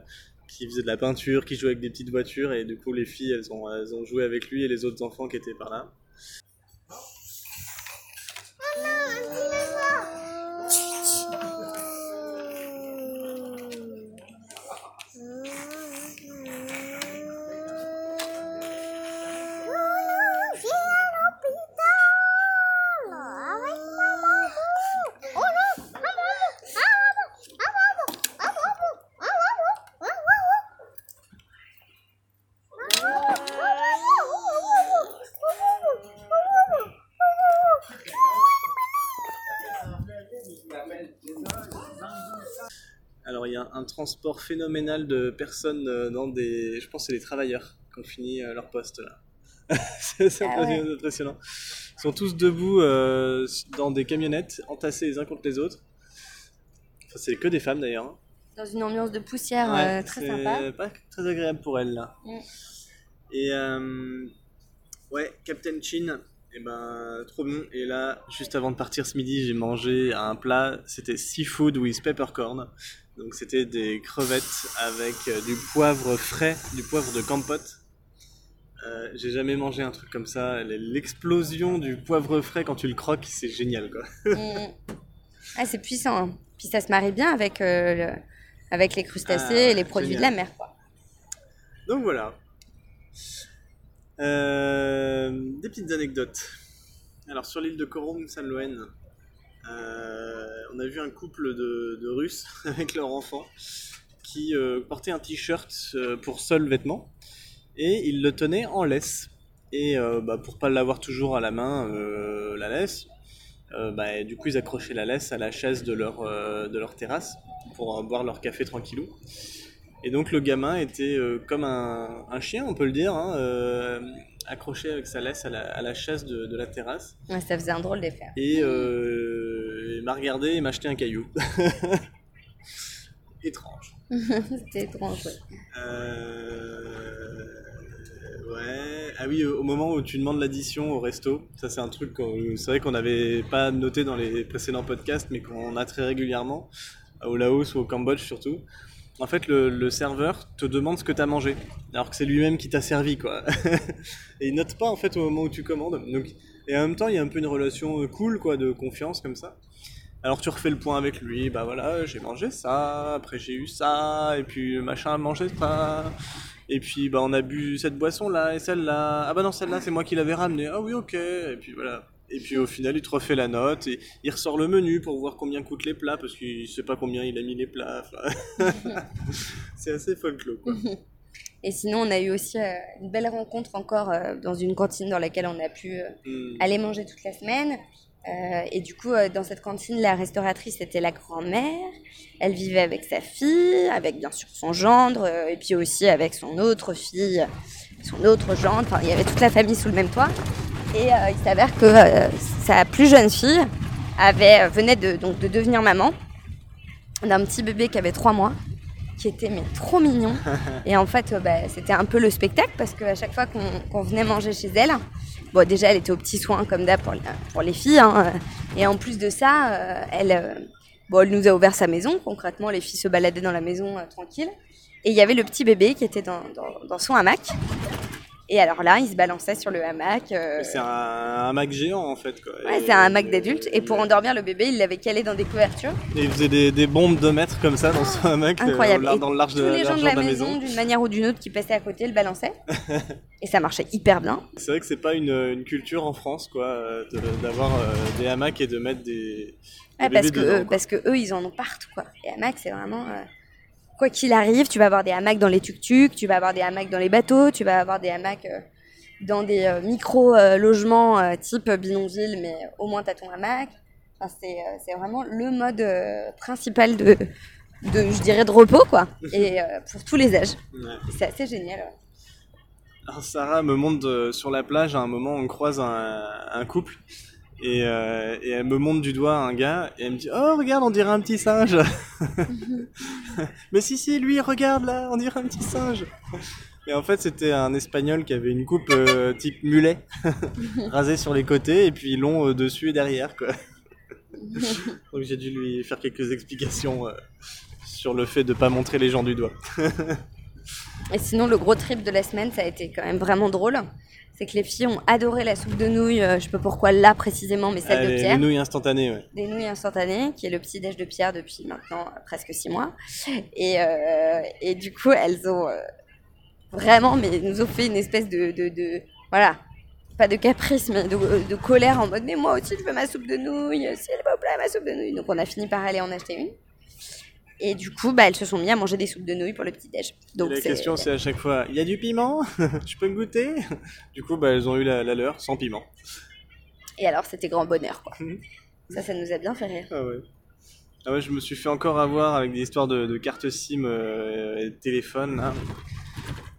qui faisait de la peinture, qui jouait avec des petites voitures et du coup les filles elles ont, elles ont joué avec lui et les autres enfants qui étaient par là. un transport phénoménal de personnes euh, dans des. Je pense que c'est les travailleurs qui ont fini euh, leur poste là. c'est Ah ouais. impressionnant. Ils sont tous debout euh, dans des camionnettes, entassés les uns contre les autres. Enfin, c'est que des femmes d'ailleurs. hein. Dans une ambiance de poussière Ouais, euh, très sympa. pas très agréable pour elle là. Mm. Et euh, ouais, Captain Chin, et ben trop bon. Et là, juste avant de partir ce midi, j'ai mangé un plat, c'était seafood with peppercorn. Donc c'était des crevettes avec euh, du poivre frais, du poivre de campote. Euh, j'ai jamais mangé un truc comme ça. L'explosion du poivre frais quand tu le croques, c'est génial quoi. Mm. Ah, c'est puissant. hein. Puis ça se marie bien avec, euh, le- avec les crustacés Ah, et les produits génial. de la mer. Quoi. Donc voilà. Euh, des petites anecdotes. Alors sur l'île de Korom San Loen, on a vu un couple de, de Russes avec leur enfant qui euh, portait un t-shirt euh, pour seul vêtement et ils le tenaient en laisse. Et euh, bah, pour pas l'avoir toujours à la main, euh, la laisse, euh, bah, du coup ils accrochaient la laisse à la chaise de leur, euh, de leur terrasse pour euh, boire leur café tranquillou. Et donc le gamin était euh, comme un, un chien, on peut le dire, hein, euh, accroché avec sa laisse à la, à la chaise de, de la terrasse. Ouais, ça faisait un drôle d'effet. Et il m'a regardé et m'a acheté un caillou. Étrange. C'était étrange. ouais. Euh, Ouais. Ah oui, au moment où tu demandes l'addition au resto, ça c'est un truc, qu'on- c'est vrai qu'on n'avait pas noté dans les précédents podcasts, mais qu'on a très régulièrement, au Laos ou au Cambodge surtout. En fait, le, le serveur te demande ce que tu as mangé, alors que c'est lui-même qui t'a servi, quoi. et il note pas en fait au moment où tu commandes. Donc, et en même temps, il y a un peu une relation euh, cool, quoi, de confiance comme ça. Alors tu refais le point avec lui, bah voilà, j'ai mangé ça, après j'ai eu ça, et puis machin a mangé ça, et puis bah on a bu cette boisson là et celle-là, ah bah non celle-là c'est moi qui l'avais ramenée, ah oui ok, et puis voilà. Et puis au final il te refait la note et il ressort le menu pour voir combien coûtent les plats parce qu'il sait pas combien il a mis les plats. c'est assez folklore quoi. Et sinon, on a eu aussi euh, une belle rencontre encore euh, dans une cantine dans laquelle on a pu euh, Hmm. aller manger toute la semaine. Euh, et du coup, euh, dans cette cantine, la restauratrice était la grand-mère. Elle vivait avec sa fille, avec bien sûr son gendre, euh, et puis aussi avec son autre fille, son autre gendre. Enfin, il y avait toute la famille sous le même toit. Et il s'avère que sa plus jeune fille avait, venait de, donc, de devenir maman d'un petit bébé qui avait trois mois, qui était mais trop mignon. Et en fait, euh, bah, c'était un peu le spectacle parce qu'à chaque fois qu'on venait manger chez elle, bon, déjà, elle était aux petits soins comme d'hab pour, pour les filles. hein, et en plus de ça, euh, elle, euh, bon, elle nous a ouvert sa maison. Concrètement, les filles se baladaient dans la maison euh, tranquille. Et il y avait le petit bébé qui était dans, dans- dans son hamac. Et alors là, il se balançait sur le hamac. euh, C'est un, hamac géant en fait quoi. Ouais, Et- c'est un hamac d'adulte. Et pour endormir le bébé, il l'avait calé dans des couvertures. Et il faisait des, des bombes de mètres comme ça dans son hamac, euh, Incroyable. dans, Et dans le large de, Tous les gens de la de la maison, d'une manière ou d'une autre, qui passaient à côté, le balançaient. et ça marchait hyper bien. C'est vrai que c'est pas une, une culture en France, quoi, de- d'avoir euh, des hamacs et de mettre des, des Ouais, parce, que, dedans, eux, parce que eux, ils en ont partout. Quoi. Les hamacs, c'est vraiment. euh, Quoi qu'il arrive, tu vas avoir des hamacs dans les tuk-tuk, tu vas avoir des hamacs dans les bateaux, tu vas avoir des hamacs euh, dans des euh, micro-logements euh, type bidonville, mais au moins tu as ton hamac. Enfin, c'est vraiment le mode principal de, de, je dirais, de repos, quoi. Et euh, pour tous les âges. Ouais. C'est assez génial. ouais. Alors Sarah me montre sur la plage, à un moment on croise un, un couple et, euh, et elle me montre du doigt un gars et elle me dit Oh regarde on dirait un petit singe Mais si si lui regarde là on dirait un petit singe Et en fait c'était un espagnol qui avait une coupe euh, type mulet rasée sur les côtés et puis long euh, dessus et derrière quoi. Donc j'ai dû lui faire quelques explications sur le fait de pas montrer les gens du doigt. Et sinon, le gros trip de la semaine, ça a été quand même vraiment drôle. C'est que les filles ont adoré la soupe de nouilles, euh, je sais pas pourquoi là précisément, mais celle Ah, de les, Pierre. nouilles instantanées ouais. Des nouilles instantanées, qui est le petit déj de Pierre depuis maintenant euh, presque six mois. Et, euh, et du coup, elles ont euh, vraiment, mais nous ont fait une espèce de, de, de- voilà, pas de caprice, mais de, de colère en mode, mais moi aussi je veux ma soupe de nouilles, s'il vous plaît, ma soupe de nouilles. Donc on a fini par aller en acheter une. Et du coup, bah, elles se sont mis à manger des soupes de nouilles pour le petit déj. Donc la question c'est à chaque fois, il y a du piment Je peux me goûter Du coup, bah, elles ont eu la, la leur sans piment. Et alors, c'était grand bonheur, quoi. Mhm. Ça, ça nous a bien fait rire. Ah ouais. Ah ouais, je me suis fait encore avoir avec des histoires de, de cartes SIM euh, et de téléphone, là,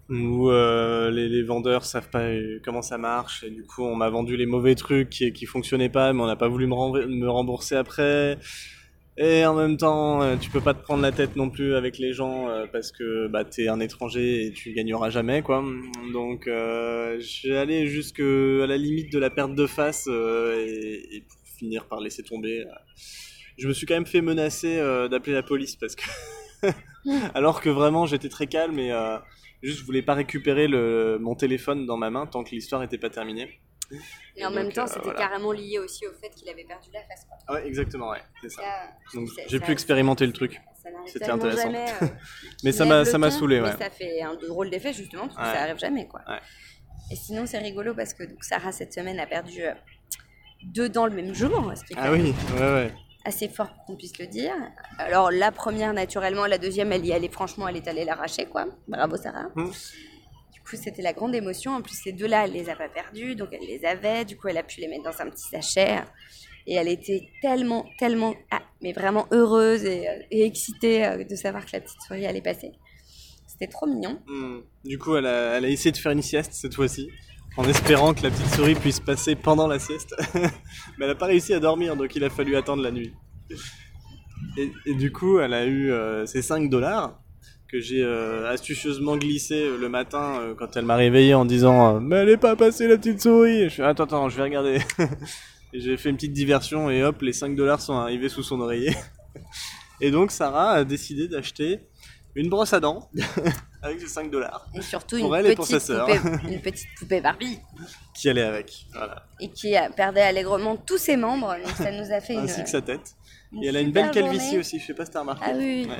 où euh, les, les vendeurs savent pas euh, comment ça marche, et du coup on m'a vendu les mauvais trucs qui, qui fonctionnaient pas, mais on n'a pas voulu me rembourser après. Et en même temps, euh, tu peux pas te prendre la tête non plus avec les gens euh, parce que bah, t'es un étranger et tu gagneras jamais, quoi. Donc euh, je vais aller jusqu'à la limite de la perte de face euh, et, pour finir par laisser tomber. je me suis quand même fait menacer d'appeler la police parce que alors que vraiment j'étais très calme et juste je voulais pas récupérer mon téléphone dans ma main tant que l'histoire était pas terminée. Et en donc, même temps, euh, c'était voilà. carrément lié aussi au fait qu'il avait perdu la face. Quoi. Ouais, exactement, ouais, c'est ça. J'ai pu expérimenter le truc. C'était intéressant. jamais. euh, Mais ça m'a ça m'a saoulé, ouais. Mais ça fait un drôle d'effet justement parce que ça arrive jamais quoi. Et sinon c'est rigolo parce que donc, Sarah cette semaine a perdu euh, deux dents le même jour, ce qui est Ah oui, ouais, ouais. assez fort pour qu'on puisse le dire. Alors la première naturellement, la deuxième elle y allait franchement, elle est allée l'arracher quoi. Bravo Sarah. Mm. Coup c'était la grande émotion. En plus ces deux-là elle les a pas perdus, donc elle les avait. Du coup elle a pu les mettre dans un petit sachet. Et elle était tellement, tellement, ah, mais vraiment heureuse et, euh, excitée euh, de savoir que la petite souris allait passer. C'était trop mignon. Hmm. Du coup, elle a, essayé de faire une sieste cette fois-ci, en espérant que la petite souris puisse passer pendant la sieste. Mais elle n'a pas réussi à dormir, donc il a fallu attendre la nuit. Et, et du coup, elle a eu euh, ses 5 dollars que j'ai euh, astucieusement glissé euh, le matin euh, quand elle m'a réveillé en disant euh, Mais elle est pas passée la petite souris Et Je fais Attends, attends, je vais regarder. et j'ai fait une petite diversion et hop, les 5 dollars sont arrivés sous son oreiller. et donc, Sarah a décidé d'acheter une brosse à dents avec ses 5 dollars Et surtout Pour une, elle et pour petite sa sœur. poupée, une petite poupée Barbie qui allait avec. Voilà. et qui perdait allègrement tous ses membres. Donc ça nous a fait une. Ainsi que sa tête. une Et elle a une belle calvitie journée. aussi, je sais pas si t'as remarqué. Ah oui. Ouais.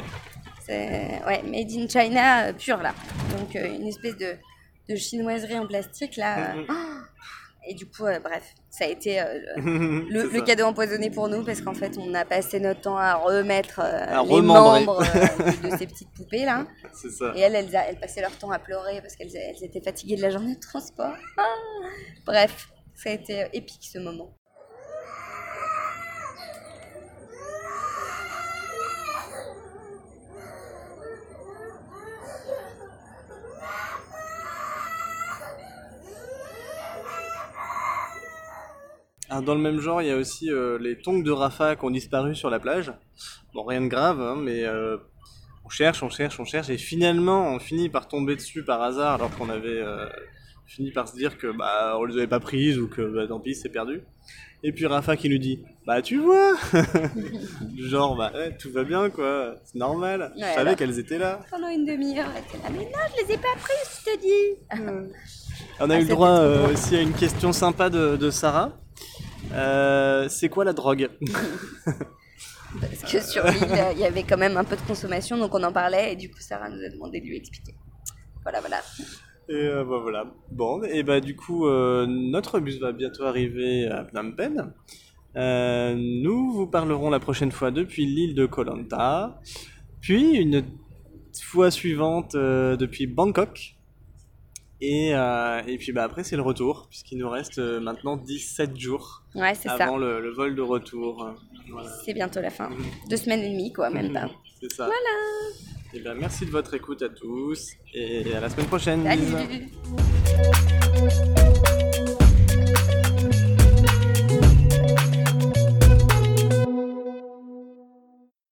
C'est ouais, made in China euh, pur là. Donc euh, une espèce de, de chinoiserie en plastique là. Mhm. euh, Et du coup, euh, bref, ça a été euh, le, cadeau empoisonné pour nous parce qu'en fait, on a passé notre temps à remettre euh, À les membres de, de ces petites poupées là. Ça. Et elles, elles, passaient leur temps à pleurer parce qu'elles elles étaient fatiguées de la journée de transport. Ah Bref, ça a été épique ce moment. Alors, dans le même genre, il y a aussi euh, les tongs de Rafa qui ont disparu sur la plage. Bon, rien de grave, hein, mais euh, on cherche, on cherche, on cherche, et finalement, on finit par tomber dessus par hasard, alors qu'on avait euh, fini par se dire que bah on les avait pas prises ou que bah, tant pis, c'est perdu. Et puis Rafa qui nous dit, bah tu vois, genre bah ouais, tout va bien quoi, c'est normal. je savais qu'elles étaient là. Pendant une demi-heure, elle était là, mais non, je les ai pas prises, je te dis. On a Ah, eu le c'était droit euh, aussi à une question sympa de, de Sarah. Euh, c'est quoi la drogue Parce que sur l'île, il y avait quand même un peu de consommation, donc on en parlait, et du coup, Sarah nous a demandé de lui expliquer. Voilà, voilà. Et euh, bah, voilà. Bon, et bah du coup, euh, notre bus va bientôt arriver à Phnom Penh. Euh, nous vous parlerons la prochaine fois depuis l'île de Koh Lanta, puis une fois suivante euh, depuis Bangkok. Et, euh, et puis bah après c'est le retour, puisqu'il nous reste euh, maintenant 17 jours Ouais, c'est ça. avant le, le vol de retour. Voilà. C'est bientôt la fin. Deux semaines et demie, quoi, même pas. C'est ça. Voilà. Et bien merci de votre écoute à tous et à la semaine prochaine. Salut.